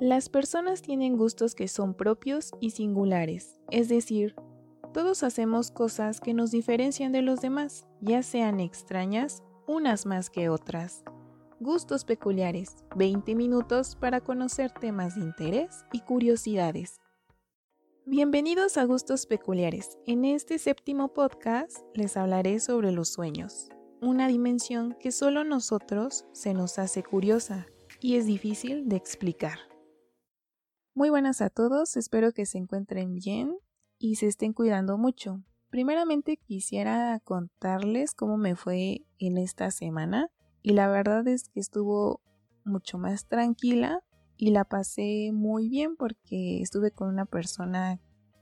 Las personas tienen gustos que son propios y singulares, es decir, todos hacemos cosas que nos diferencian de los demás, ya sean extrañas, unas más que otras. Gustos peculiares, 20 minutos para conocer temas de interés y curiosidades. Bienvenidos a Gustos Peculiares. En este séptimo podcast les hablaré sobre los sueños, una dimensión que solo nosotros se nos hace curiosa y es difícil de explicar. Muy buenas a todos, espero que se encuentren bien y se estén cuidando mucho. Primeramente quisiera contarles cómo me fue en esta semana y la verdad es que estuvo mucho más tranquila y la pasé muy bien porque estuve con una persona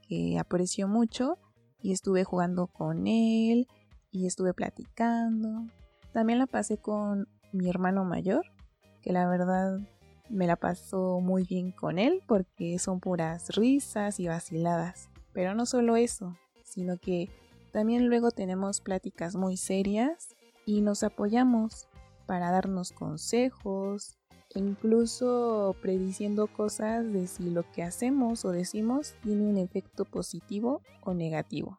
que aprecio mucho y estuve jugando con él y estuve platicando. También la pasé con mi hermano mayor, que la verdad me la paso muy bien con él porque son puras risas y vaciladas. Pero no solo eso, sino que también luego tenemos pláticas muy serias y nos apoyamos para darnos consejos incluso prediciendo cosas de si lo que hacemos o decimos tiene un efecto positivo o negativo.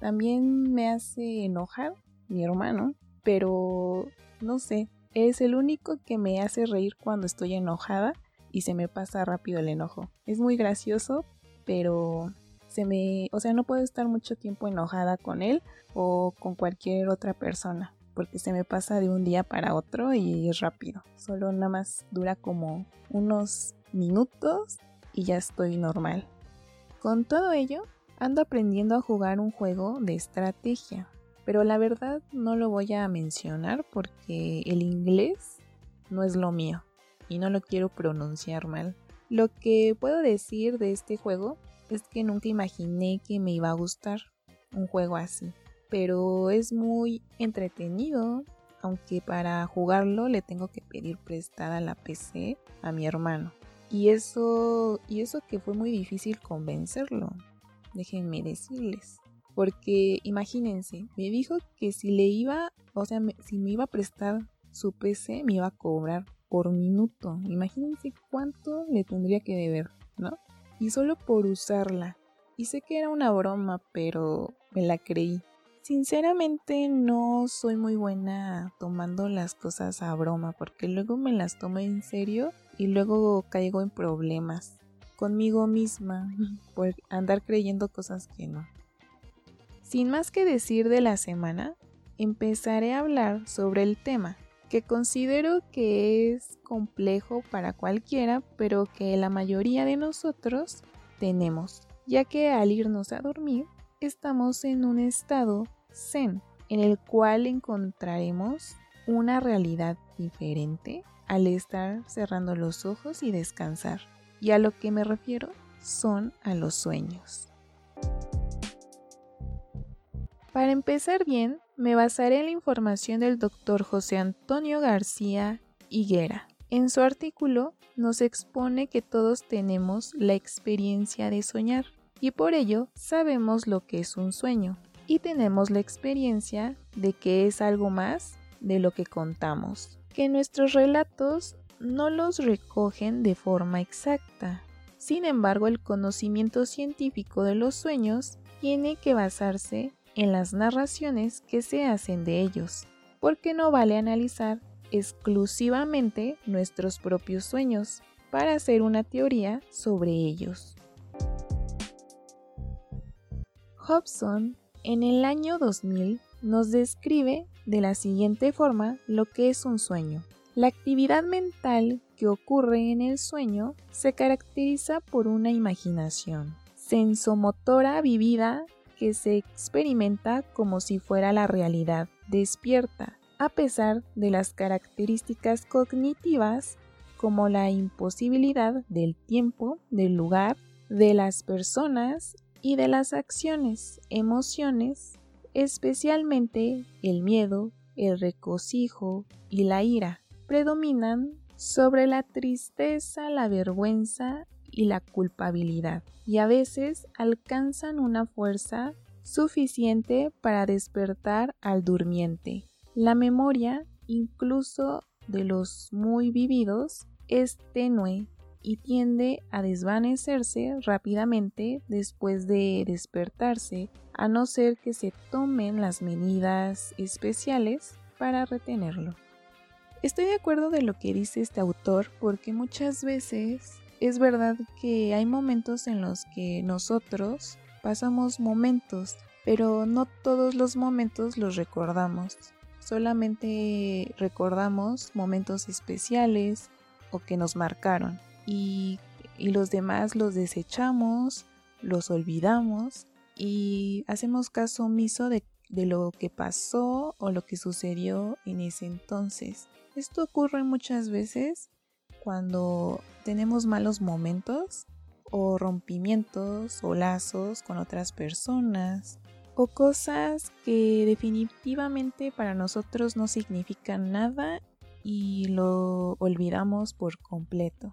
También me hace enojar mi hermano, pero no sé, es el único que me hace reír cuando estoy enojada y se me pasa rápido el enojo. Es muy gracioso, pero se me, o sea, no puedo estar mucho tiempo enojada con él o con cualquier otra persona, porque se me pasa de un día para otro y es rápido. Solo nada más dura como unos minutos y ya estoy normal. Con todo ello, ando aprendiendo a jugar un juego de estrategia pero la verdad no lo voy a mencionar porque el inglés no es lo mío y no lo quiero pronunciar mal. Lo que puedo decir de este juego es que nunca imaginé que me iba a gustar un juego así, pero es muy entretenido, aunque para jugarlo le tengo que pedir prestada la PC a mi hermano. Y eso, y eso que fue muy difícil convencerlo, déjenme decirles. Porque imagínense, me dijo que si le iba, o sea, si me iba a prestar su PC, me iba a cobrar por minuto. Imagínense cuánto le tendría que deber, ¿no? Y solo por usarla. Y sé que era una broma, pero me la creí. Sinceramente no soy muy buena tomando las cosas a broma, porque luego me las tomo en serio y luego caigo en problemas conmigo misma por andar creyendo cosas que no. Sin más que decir de la semana, empezaré a hablar sobre el tema, que considero que es complejo para cualquiera, pero que la mayoría de nosotros tenemos, ya que al irnos a dormir estamos en un estado zen, en el cual encontraremos una realidad diferente al estar cerrando los ojos y descansar. Y a lo que me refiero son a los sueños. Para empezar bien, me basaré en la información del doctor José Antonio García Higuera. En su artículo nos expone que todos tenemos la experiencia de soñar y por ello sabemos lo que es un sueño y tenemos la experiencia de que es algo más de lo que contamos, que nuestros relatos no los recogen de forma exacta. Sin embargo, el conocimiento científico de los sueños tiene que basarse en las narraciones que se hacen de ellos, porque no vale analizar exclusivamente nuestros propios sueños para hacer una teoría sobre ellos. Hobson en el año 2000 nos describe de la siguiente forma lo que es un sueño. La actividad mental que ocurre en el sueño se caracteriza por una imaginación sensomotora vivida que se experimenta como si fuera la realidad. Despierta, a pesar de las características cognitivas como la imposibilidad del tiempo, del lugar, de las personas y de las acciones, emociones, especialmente el miedo, el recocijo y la ira, predominan sobre la tristeza, la vergüenza y la culpabilidad, y a veces alcanzan una fuerza suficiente para despertar al durmiente. La memoria, incluso de los muy vividos, es tenue y tiende a desvanecerse rápidamente después de despertarse, a no ser que se tomen las medidas especiales para retenerlo. Estoy de acuerdo de lo que dice este autor porque muchas veces es verdad que hay momentos en los que nosotros pasamos momentos, pero no todos los momentos los recordamos. Solamente recordamos momentos especiales o que nos marcaron y, los demás los desechamos, los olvidamos y hacemos caso omiso de, lo que pasó o lo que sucedió en ese entonces. Esto ocurre muchas veces cuando tenemos malos momentos o rompimientos o lazos con otras personas o cosas que definitivamente para nosotros no significan nada y lo olvidamos por completo.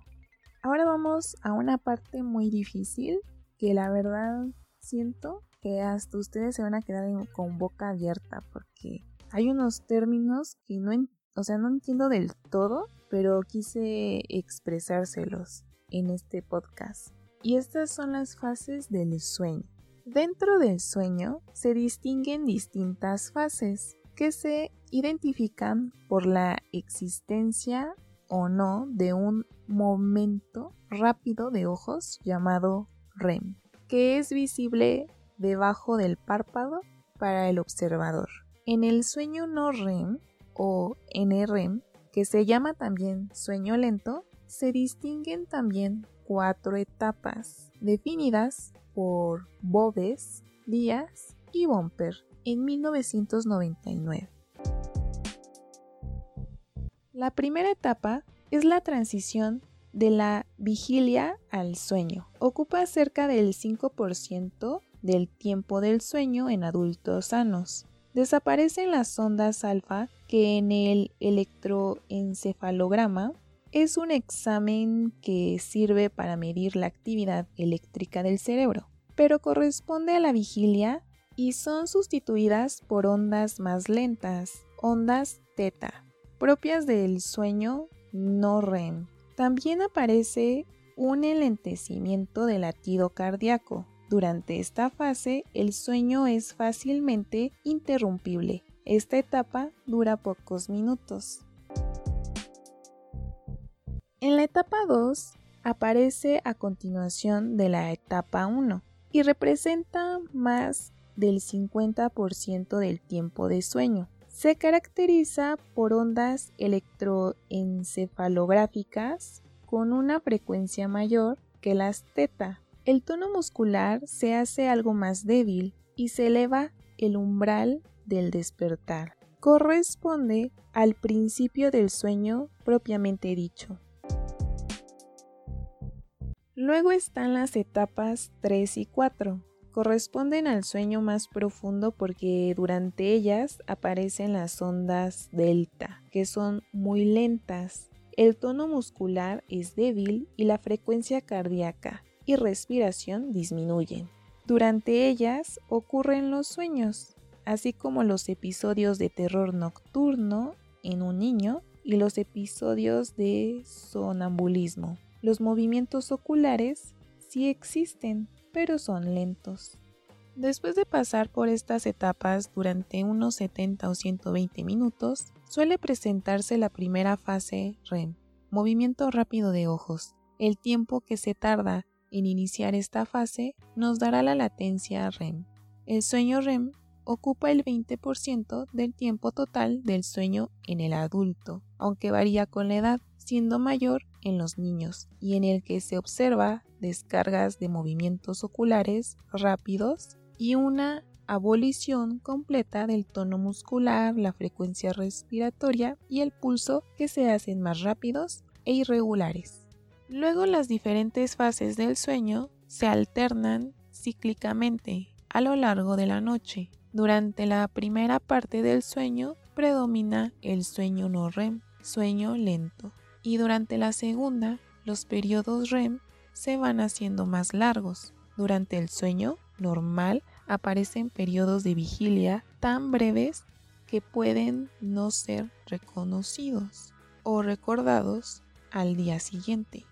Ahora vamos a una parte muy difícil que la verdad siento que hasta ustedes se van a quedar con boca abierta porque hay unos términos que no, o sea, no entiendo del todo, pero quise expresárselos en este podcast. Y estas son las fases del sueño. Dentro del sueño se distinguen distintas fases que se identifican por la existencia o no de un momento rápido de ojos llamado REM, que es visible debajo del párpado para el observador. En el sueño no REM o NREM, que se llama también sueño lento, se distinguen también cuatro etapas definidas por Boves, Díaz y Bomper en 1999. La primera etapa es la transición de la vigilia al sueño. Ocupa cerca del 5% del tiempo del sueño en adultos sanos. Desaparecen las ondas alfa que en el electroencefalograma es un examen que sirve para medir la actividad eléctrica del cerebro, pero corresponde a la vigilia y son sustituidas por ondas más lentas, ondas teta, propias del sueño no REM. También aparece un enlentecimiento del latido cardíaco. Durante esta fase, el sueño es fácilmente interrumpible. Esta etapa dura pocos minutos. En la etapa 2 aparece a continuación de la etapa 1 y representa más del 50% del tiempo de sueño. Se caracteriza por ondas electroencefalográficas con una frecuencia mayor que las teta. El tono muscular se hace algo más débil y se eleva el umbral del despertar. Corresponde al principio del sueño propiamente dicho. Luego están las etapas 3 y 4. Corresponden al sueño más profundo porque durante ellas aparecen las ondas delta, que son muy lentas. El tono muscular es débil y la frecuencia cardíaca y respiración disminuyen. Durante ellas ocurren los sueños, así como los episodios de terror nocturno en un niño y los episodios de sonambulismo. Los movimientos oculares sí existen, pero son lentos. Después de pasar por estas etapas durante unos 70 o 120 minutos, suele presentarse la primera fase REM, movimiento rápido de ojos. El tiempo que se tarda en iniciar esta fase nos dará la latencia REM. El sueño REM ocupa el 20% del tiempo total del sueño en el adulto, aunque varía con la edad siendo mayor en los niños y en el que se observa descargas de movimientos oculares rápidos y una abolición completa del tono muscular, la frecuencia respiratoria y el pulso que se hacen más rápidos e irregulares. Luego las diferentes fases del sueño se alternan cíclicamente a lo largo de la noche. Durante la primera parte del sueño predomina el sueño no REM, sueño lento, y durante la segunda los periodos REM se van haciendo más largos. Durante el sueño normal aparecen periodos de vigilia tan breves que pueden no ser reconocidos o recordados al día siguiente.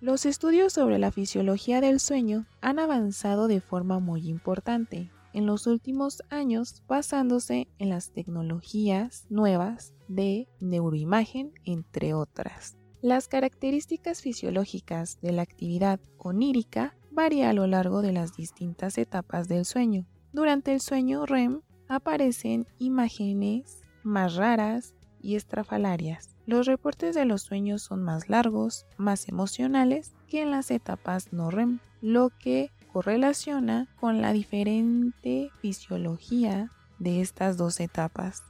Los estudios sobre la fisiología del sueño han avanzado de forma muy importante en los últimos años basándose en las tecnologías nuevas de neuroimagen, entre otras. Las características fisiológicas de la actividad onírica varían a lo largo de las distintas etapas del sueño. Durante el sueño REM aparecen imágenes más raras y estrafalarias. Los reportes de los sueños son más largos, más emocionales que en las etapas no REM, lo que correlaciona con la diferente fisiología de estas dos etapas.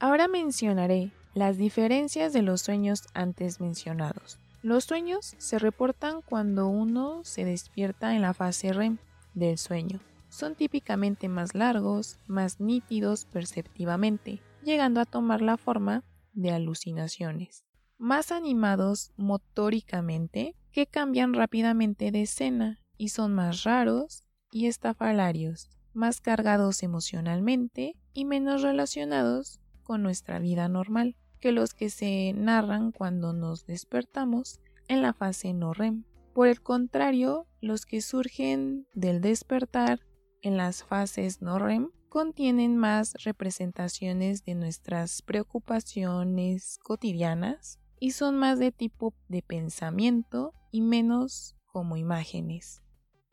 Ahora mencionaré las diferencias de los sueños antes mencionados. Los sueños se reportan cuando uno se despierta en la fase REM del sueño. Son típicamente más largos, más nítidos perceptivamente, llegando a tomar la forma de alucinaciones, más animados motóricamente, que cambian rápidamente de escena y son más raros y estafalarios, más cargados emocionalmente y menos relacionados con nuestra vida normal que los que se narran cuando nos despertamos en la fase no REM. Por el contrario, los que surgen del despertar en las fases no REM contienen más representaciones de nuestras preocupaciones cotidianas y son más de tipo de pensamiento y menos como imágenes.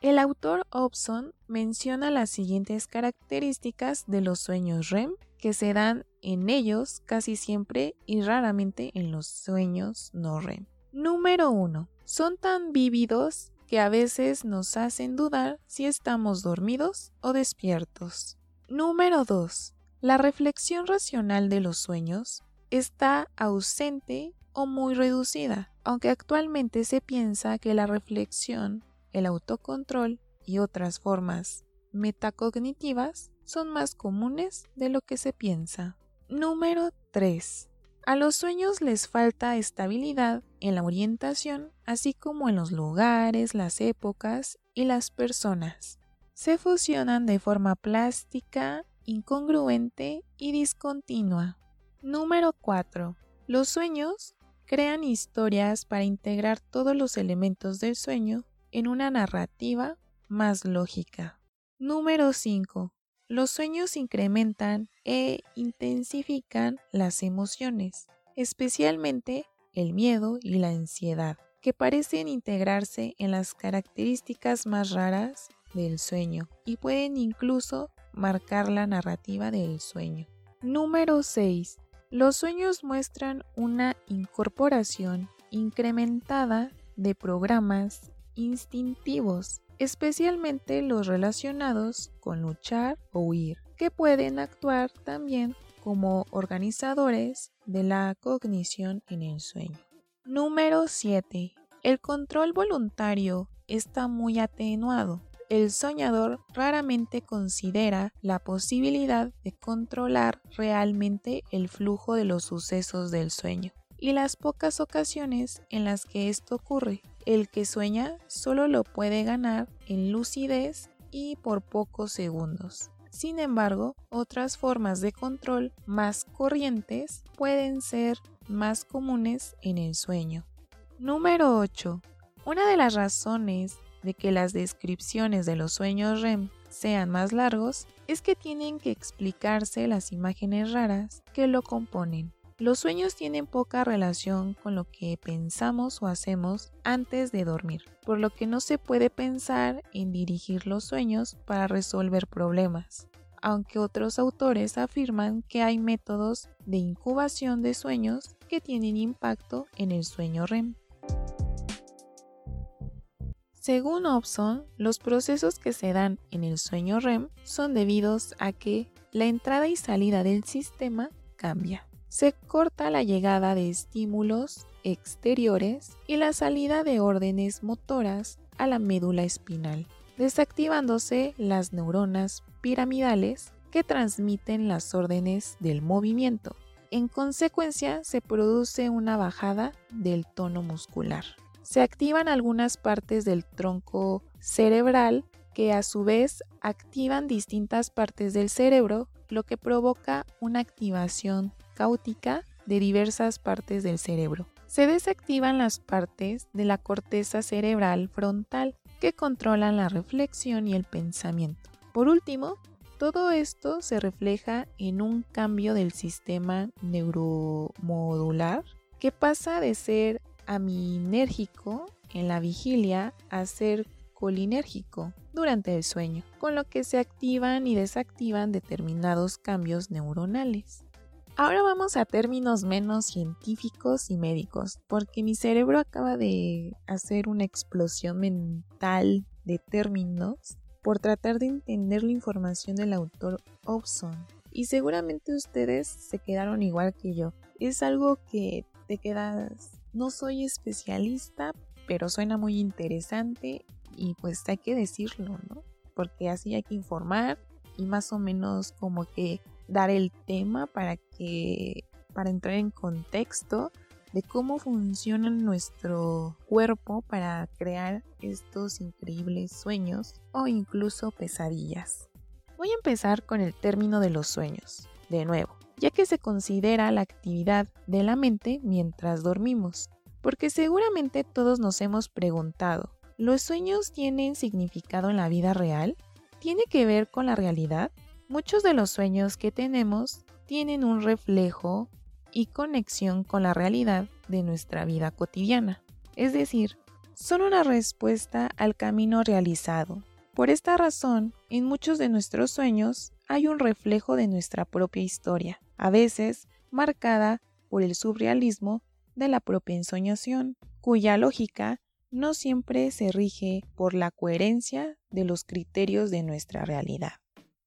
El autor Hobson menciona las siguientes características de los sueños REM que se dan en ellos casi siempre y raramente en los sueños no REM. Número 1. Son tan vívidos que a veces nos hacen dudar si estamos dormidos o despiertos. Número 2. La reflexión racional de los sueños está ausente o muy reducida, aunque actualmente se piensa que la reflexión, el autocontrol y otras formas metacognitivas son más comunes de lo que se piensa. Número 3. A los sueños les falta estabilidad en la orientación, así como en los lugares, las épocas y las personas. Se fusionan de forma plástica, incongruente y discontinua. Número 4. Los sueños crean historias para integrar todos los elementos del sueño en una narrativa más lógica. Número 5. Los sueños incrementan e intensifican las emociones, especialmente el miedo y la ansiedad, que parecen integrarse en las características más raras del sueño y pueden incluso marcar la narrativa del sueño. Número 6. Los sueños muestran una incorporación incrementada de programas instintivos especialmente los relacionados con luchar o huir, que pueden actuar también como organizadores de la cognición en el sueño. Número 7. El control voluntario está muy atenuado. El soñador raramente considera la posibilidad de controlar realmente el flujo de los sucesos del sueño y las pocas ocasiones en las que esto ocurre el que sueña solo lo puede ganar en lucidez y por pocos segundos. Sin embargo, otras formas de control más corrientes pueden ser más comunes en el sueño. Número 8. Una de las razones de que las descripciones de los sueños REM sean más largos es que tienen que explicarse las imágenes raras que lo componen. Los sueños tienen poca relación con lo que pensamos o hacemos antes de dormir, por lo que no se puede pensar en dirigir los sueños para resolver problemas, aunque otros autores afirman que hay métodos de incubación de sueños que tienen impacto en el sueño REM. Según Hobson, los procesos que se dan en el sueño REM son debidos a que la entrada y salida del sistema cambia se corta la llegada de estímulos exteriores y la salida de órdenes motoras a la médula espinal, desactivándose las neuronas piramidales que transmiten las órdenes del movimiento. En consecuencia, se produce una bajada del tono muscular. Se activan algunas partes del tronco cerebral que a su vez activan distintas partes del cerebro, lo que provoca una activación cáutica de diversas partes del cerebro. se desactivan las partes de la corteza cerebral frontal que controlan la reflexión y el pensamiento. Por último, todo esto se refleja en un cambio del sistema neuromodular que pasa de ser aminérgico en la vigilia a ser colinérgico durante el sueño, con lo que se activan y desactivan determinados cambios neuronales. Ahora vamos a términos menos científicos y médicos, porque mi cerebro acaba de hacer una explosión mental de términos por tratar de entender la información del autor Obson. Y seguramente ustedes se quedaron igual que yo. Es algo que te quedas, no soy especialista, pero suena muy interesante y pues hay que decirlo, ¿no? Porque así hay que informar y más o menos como que dar el tema para que para entrar en contexto de cómo funciona nuestro cuerpo para crear estos increíbles sueños o incluso pesadillas. Voy a empezar con el término de los sueños, de nuevo, ya que se considera la actividad de la mente mientras dormimos, porque seguramente todos nos hemos preguntado, ¿los sueños tienen significado en la vida real? ¿Tiene que ver con la realidad? Muchos de los sueños que tenemos tienen un reflejo y conexión con la realidad de nuestra vida cotidiana. Es decir, son una respuesta al camino realizado. Por esta razón, en muchos de nuestros sueños hay un reflejo de nuestra propia historia, a veces marcada por el surrealismo de la propia ensoñación, cuya lógica no siempre se rige por la coherencia de los criterios de nuestra realidad.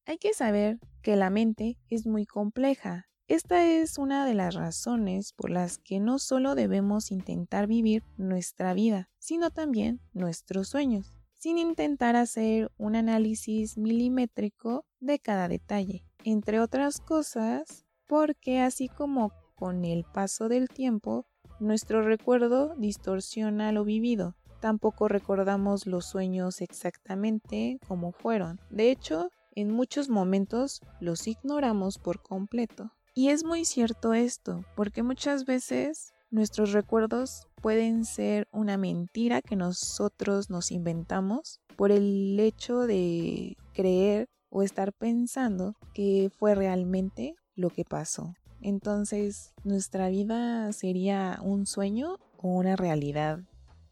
Hay que saber que la mente es muy compleja esta es una de las razones por las que no solo debemos intentar vivir nuestra vida, sino también nuestros sueños, sin intentar hacer un análisis milimétrico de cada detalle. Entre otras cosas, porque así como con el paso del tiempo, nuestro recuerdo distorsiona lo vivido. Tampoco recordamos los sueños exactamente como fueron. De hecho, en muchos momentos los ignoramos por completo. Y es muy cierto esto, porque muchas veces nuestros recuerdos pueden ser una mentira que nosotros nos inventamos por el hecho de creer o estar pensando que fue realmente lo que pasó. Entonces, nuestra vida sería un sueño o una realidad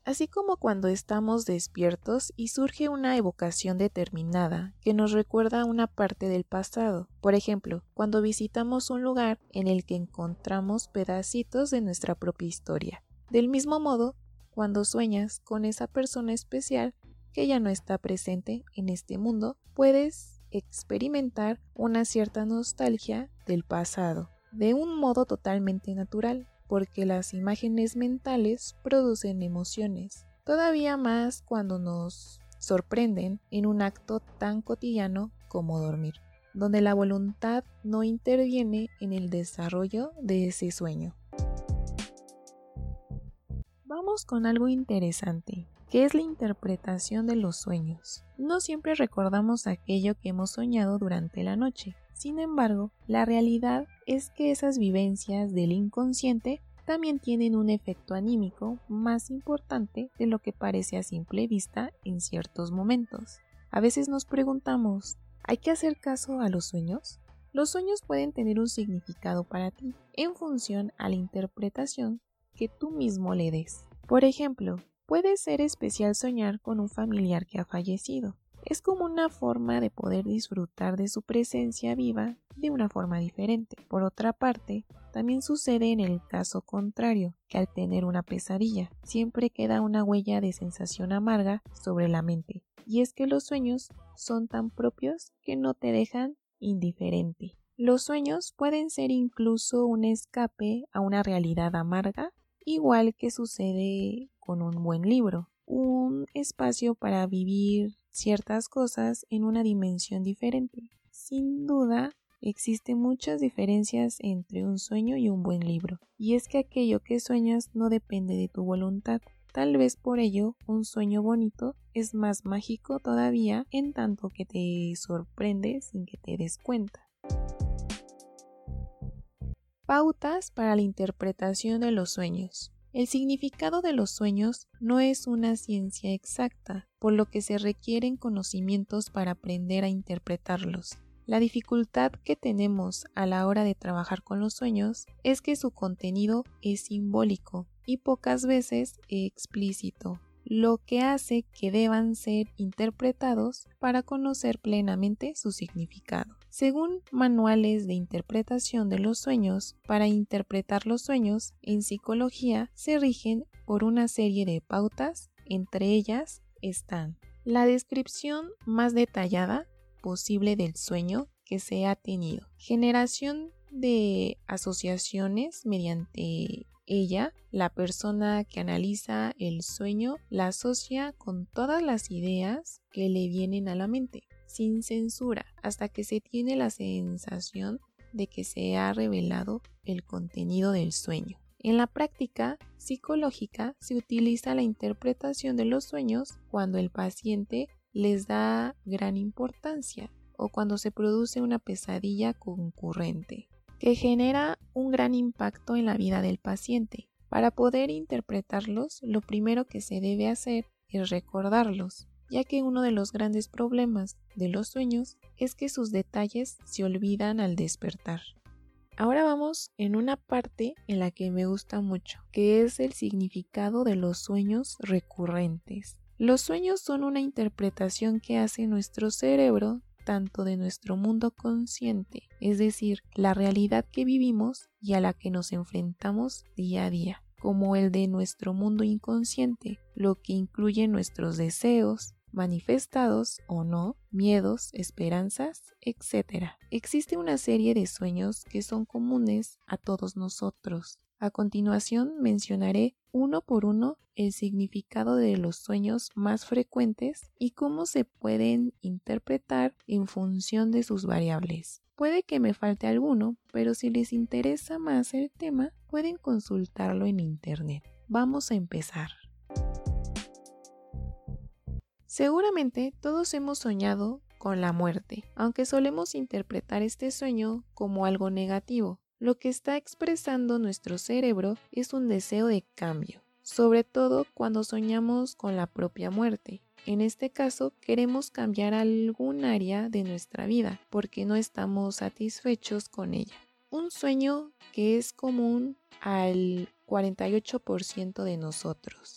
así como cuando estamos despiertos y surge una evocación determinada que nos recuerda una parte del pasado. Por ejemplo, cuando visitamos un lugar en el que encontramos pedacitos de nuestra propia historia. Del mismo modo, cuando sueñas con esa persona especial que ya no está presente en este mundo, puedes experimentar una cierta nostalgia del pasado, de un modo totalmente natural porque las imágenes mentales producen emociones, todavía más cuando nos sorprenden en un acto tan cotidiano como dormir, donde la voluntad no interviene en el desarrollo de ese sueño. Vamos con algo interesante, que es la interpretación de los sueños. No siempre recordamos aquello que hemos soñado durante la noche, sin embargo, la realidad es que esas vivencias del inconsciente también tienen un efecto anímico más importante de lo que parece a simple vista en ciertos momentos. A veces nos preguntamos, ¿hay que hacer caso a los sueños? Los sueños pueden tener un significado para ti en función a la interpretación que tú mismo le des. Por ejemplo, puede ser especial soñar con un familiar que ha fallecido, es como una forma de poder disfrutar de su presencia viva de una forma diferente. Por otra parte, también sucede en el caso contrario, que al tener una pesadilla, siempre queda una huella de sensación amarga sobre la mente. Y es que los sueños son tan propios que no te dejan indiferente. Los sueños pueden ser incluso un escape a una realidad amarga, igual que sucede con un buen libro, un espacio para vivir ciertas cosas en una dimensión diferente. Sin duda, existen muchas diferencias entre un sueño y un buen libro, y es que aquello que sueñas no depende de tu voluntad. Tal vez por ello un sueño bonito es más mágico todavía en tanto que te sorprende sin que te des cuenta. Pautas para la interpretación de los sueños. El significado de los sueños no es una ciencia exacta, por lo que se requieren conocimientos para aprender a interpretarlos. La dificultad que tenemos a la hora de trabajar con los sueños es que su contenido es simbólico y pocas veces explícito, lo que hace que deban ser interpretados para conocer plenamente su significado. Según manuales de interpretación de los sueños, para interpretar los sueños en psicología se rigen por una serie de pautas, entre ellas están la descripción más detallada posible del sueño que se ha tenido, generación de asociaciones mediante ella, la persona que analiza el sueño, la asocia con todas las ideas que le vienen a la mente sin censura hasta que se tiene la sensación de que se ha revelado el contenido del sueño. En la práctica psicológica se utiliza la interpretación de los sueños cuando el paciente les da gran importancia o cuando se produce una pesadilla concurrente que genera un gran impacto en la vida del paciente. Para poder interpretarlos, lo primero que se debe hacer es recordarlos ya que uno de los grandes problemas de los sueños es que sus detalles se olvidan al despertar. Ahora vamos en una parte en la que me gusta mucho, que es el significado de los sueños recurrentes. Los sueños son una interpretación que hace nuestro cerebro tanto de nuestro mundo consciente, es decir, la realidad que vivimos y a la que nos enfrentamos día a día, como el de nuestro mundo inconsciente, lo que incluye nuestros deseos, manifestados o no, miedos, esperanzas, etc. Existe una serie de sueños que son comunes a todos nosotros. A continuación mencionaré uno por uno el significado de los sueños más frecuentes y cómo se pueden interpretar en función de sus variables. Puede que me falte alguno, pero si les interesa más el tema, pueden consultarlo en Internet. Vamos a empezar. Seguramente todos hemos soñado con la muerte, aunque solemos interpretar este sueño como algo negativo. Lo que está expresando nuestro cerebro es un deseo de cambio, sobre todo cuando soñamos con la propia muerte. En este caso, queremos cambiar algún área de nuestra vida porque no estamos satisfechos con ella. Un sueño que es común al 48% de nosotros.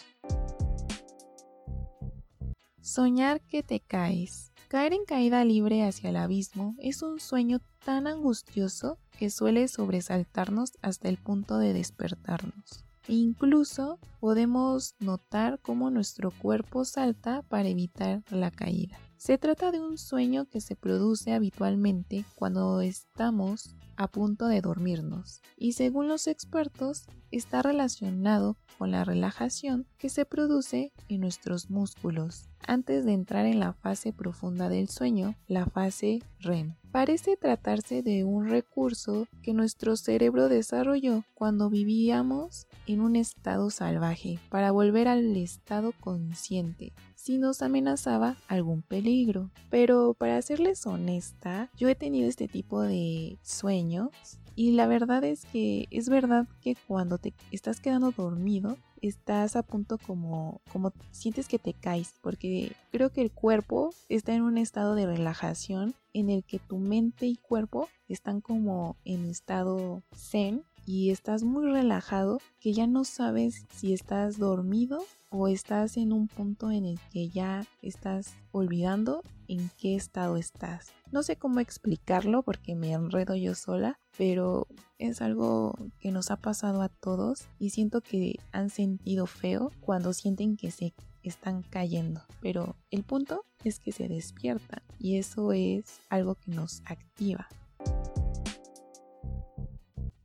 Soñar que te caes. Caer en caída libre hacia el abismo es un sueño tan angustioso que suele sobresaltarnos hasta el punto de despertarnos. E incluso podemos notar cómo nuestro cuerpo salta para evitar la caída. Se trata de un sueño que se produce habitualmente cuando estamos a punto de dormirnos y según los expertos está relacionado con la relajación que se produce en nuestros músculos antes de entrar en la fase profunda del sueño, la fase REM. Parece tratarse de un recurso que nuestro cerebro desarrolló cuando vivíamos en un estado salvaje para volver al estado consciente si nos amenazaba algún peligro. Pero para serles honesta, yo he tenido este tipo de sueños y la verdad es que es verdad que cuando te estás quedando dormido, estás a punto como, como sientes que te caes, porque creo que el cuerpo está en un estado de relajación en el que tu mente y cuerpo están como en estado zen y estás muy relajado que ya no sabes si estás dormido o estás en un punto en el que ya estás olvidando en qué estado estás. No sé cómo explicarlo porque me enredo yo sola, pero es algo que nos ha pasado a todos y siento que han sentido feo cuando sienten que se están cayendo. Pero el punto es que se despiertan y eso es algo que nos activa.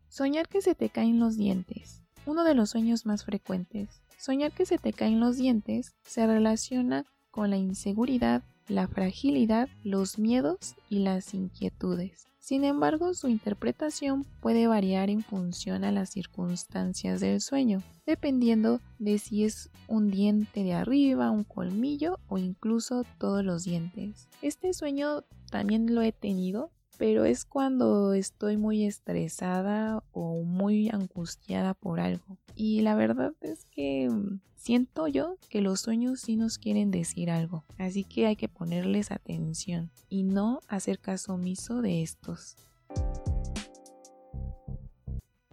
Soñar que se te caen los dientes. Uno de los sueños más frecuentes. Soñar que se te caen los dientes se relaciona con la inseguridad, la fragilidad, los miedos y las inquietudes. Sin embargo, su interpretación puede variar en función a las circunstancias del sueño, dependiendo de si es un diente de arriba, un colmillo o incluso todos los dientes. Este sueño también lo he tenido pero es cuando estoy muy estresada o muy angustiada por algo. Y la verdad es que mm, siento yo que los sueños sí nos quieren decir algo, así que hay que ponerles atención y no hacer caso omiso de estos.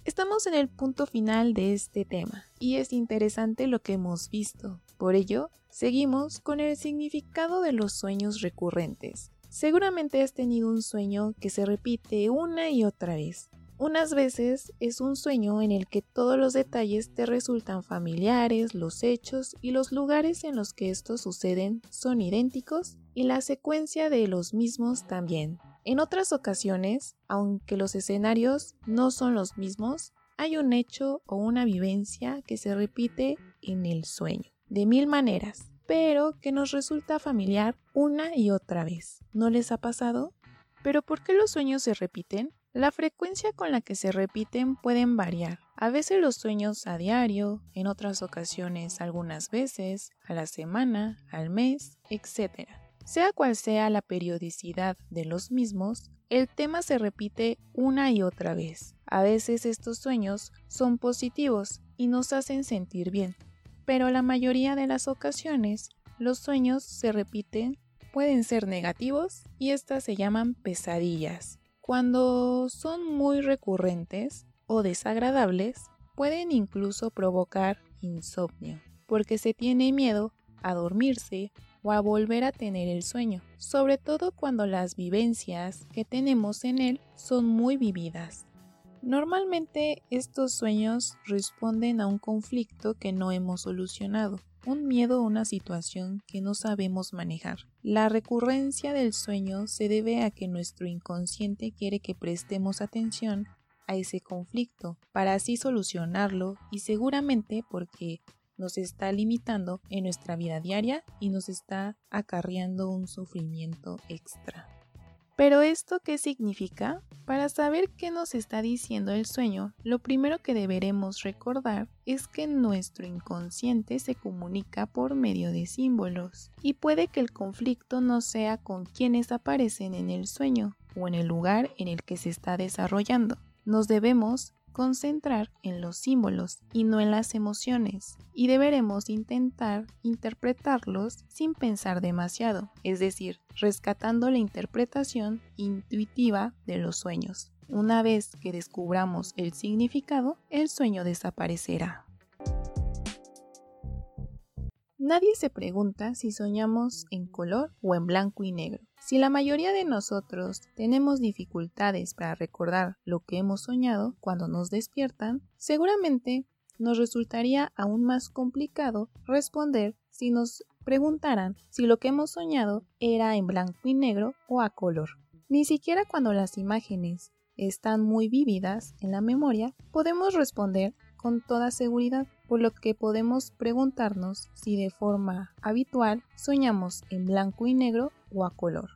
Estamos en el punto final de este tema y es interesante lo que hemos visto. Por ello, seguimos con el significado de los sueños recurrentes. Seguramente has tenido un sueño que se repite una y otra vez. Unas veces es un sueño en el que todos los detalles te resultan familiares, los hechos y los lugares en los que estos suceden son idénticos y la secuencia de los mismos también. En otras ocasiones, aunque los escenarios no son los mismos, hay un hecho o una vivencia que se repite en el sueño, de mil maneras pero que nos resulta familiar una y otra vez. ¿No les ha pasado? ¿Pero por qué los sueños se repiten? La frecuencia con la que se repiten pueden variar. A veces los sueños a diario, en otras ocasiones algunas veces, a la semana, al mes, etc. Sea cual sea la periodicidad de los mismos, el tema se repite una y otra vez. A veces estos sueños son positivos y nos hacen sentir bien, pero la mayoría de las ocasiones los sueños se repiten, pueden ser negativos y estas se llaman pesadillas. Cuando son muy recurrentes o desagradables, pueden incluso provocar insomnio, porque se tiene miedo a dormirse o a volver a tener el sueño, sobre todo cuando las vivencias que tenemos en él son muy vividas. Normalmente estos sueños responden a un conflicto que no hemos solucionado, un miedo a una situación que no sabemos manejar. La recurrencia del sueño se debe a que nuestro inconsciente quiere que prestemos atención a ese conflicto para así solucionarlo y seguramente porque nos está limitando en nuestra vida diaria y nos está acarreando un sufrimiento extra. Pero esto qué significa? Para saber qué nos está diciendo el sueño, lo primero que deberemos recordar es que nuestro inconsciente se comunica por medio de símbolos y puede que el conflicto no sea con quienes aparecen en el sueño o en el lugar en el que se está desarrollando. Nos debemos concentrar en los símbolos y no en las emociones, y deberemos intentar interpretarlos sin pensar demasiado, es decir, rescatando la interpretación intuitiva de los sueños. Una vez que descubramos el significado, el sueño desaparecerá. Nadie se pregunta si soñamos en color o en blanco y negro. Si la mayoría de nosotros tenemos dificultades para recordar lo que hemos soñado cuando nos despiertan, seguramente nos resultaría aún más complicado responder si nos preguntaran si lo que hemos soñado era en blanco y negro o a color. Ni siquiera cuando las imágenes están muy vívidas en la memoria podemos responder con toda seguridad, por lo que podemos preguntarnos si de forma habitual soñamos en blanco y negro o a color.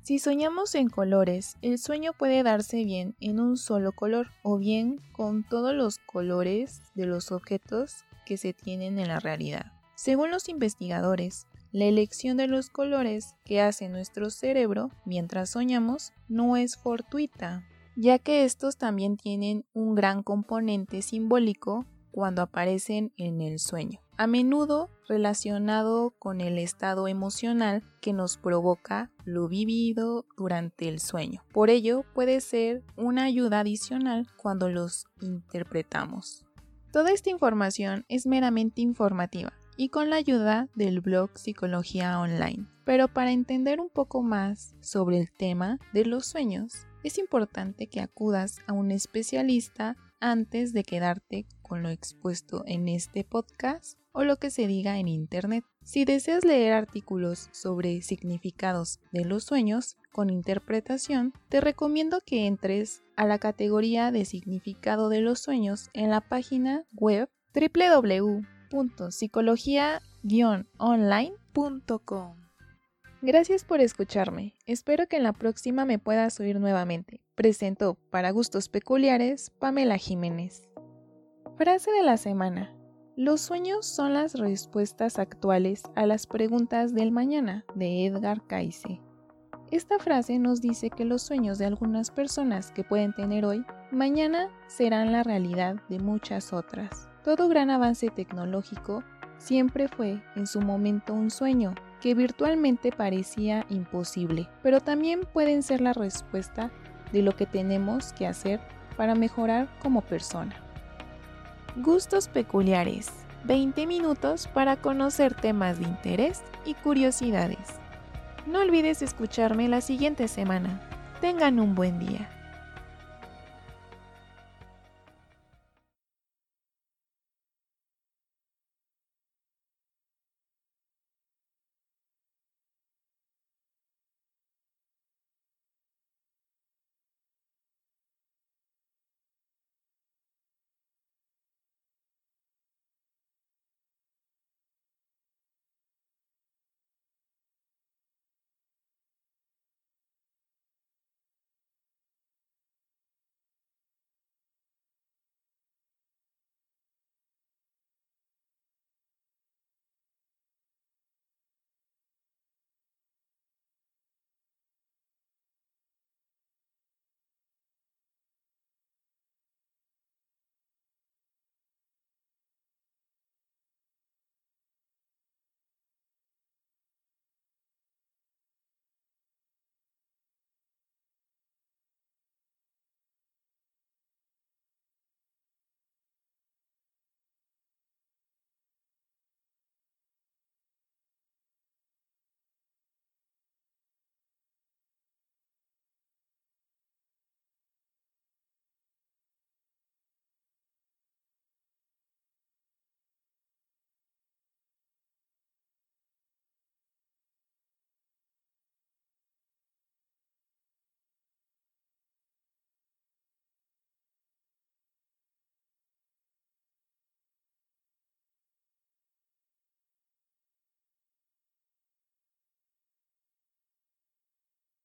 Si soñamos en colores, el sueño puede darse bien en un solo color o bien con todos los colores de los objetos que se tienen en la realidad. Según los investigadores, la elección de los colores que hace nuestro cerebro mientras soñamos no es fortuita, ya que estos también tienen un gran componente simbólico cuando aparecen en el sueño, a menudo relacionado con el estado emocional que nos provoca lo vivido durante el sueño. Por ello, puede ser una ayuda adicional cuando los interpretamos. Toda esta información es meramente informativa y con la ayuda del blog Psicología Online. Pero para entender un poco más sobre el tema de los sueños, es importante que acudas a un especialista antes de quedarte con lo expuesto en este podcast o lo que se diga en Internet. Si deseas leer artículos sobre significados de los sueños con interpretación, te recomiendo que entres a la categoría de significado de los sueños en la página web www.psicología-online.com. Gracias por escucharme. Espero que en la próxima me puedas oír nuevamente. Presento para gustos peculiares Pamela Jiménez. Frase de la semana. Los sueños son las respuestas actuales a las preguntas del mañana de Edgar Cayce. Esta frase nos dice que los sueños de algunas personas que pueden tener hoy, mañana serán la realidad de muchas otras. Todo gran avance tecnológico siempre fue en su momento un sueño que virtualmente parecía imposible, pero también pueden ser la respuesta de lo que tenemos que hacer para mejorar como persona. Gustos peculiares. 20 minutos para conocer temas de interés y curiosidades. No olvides escucharme la siguiente semana. Tengan un buen día.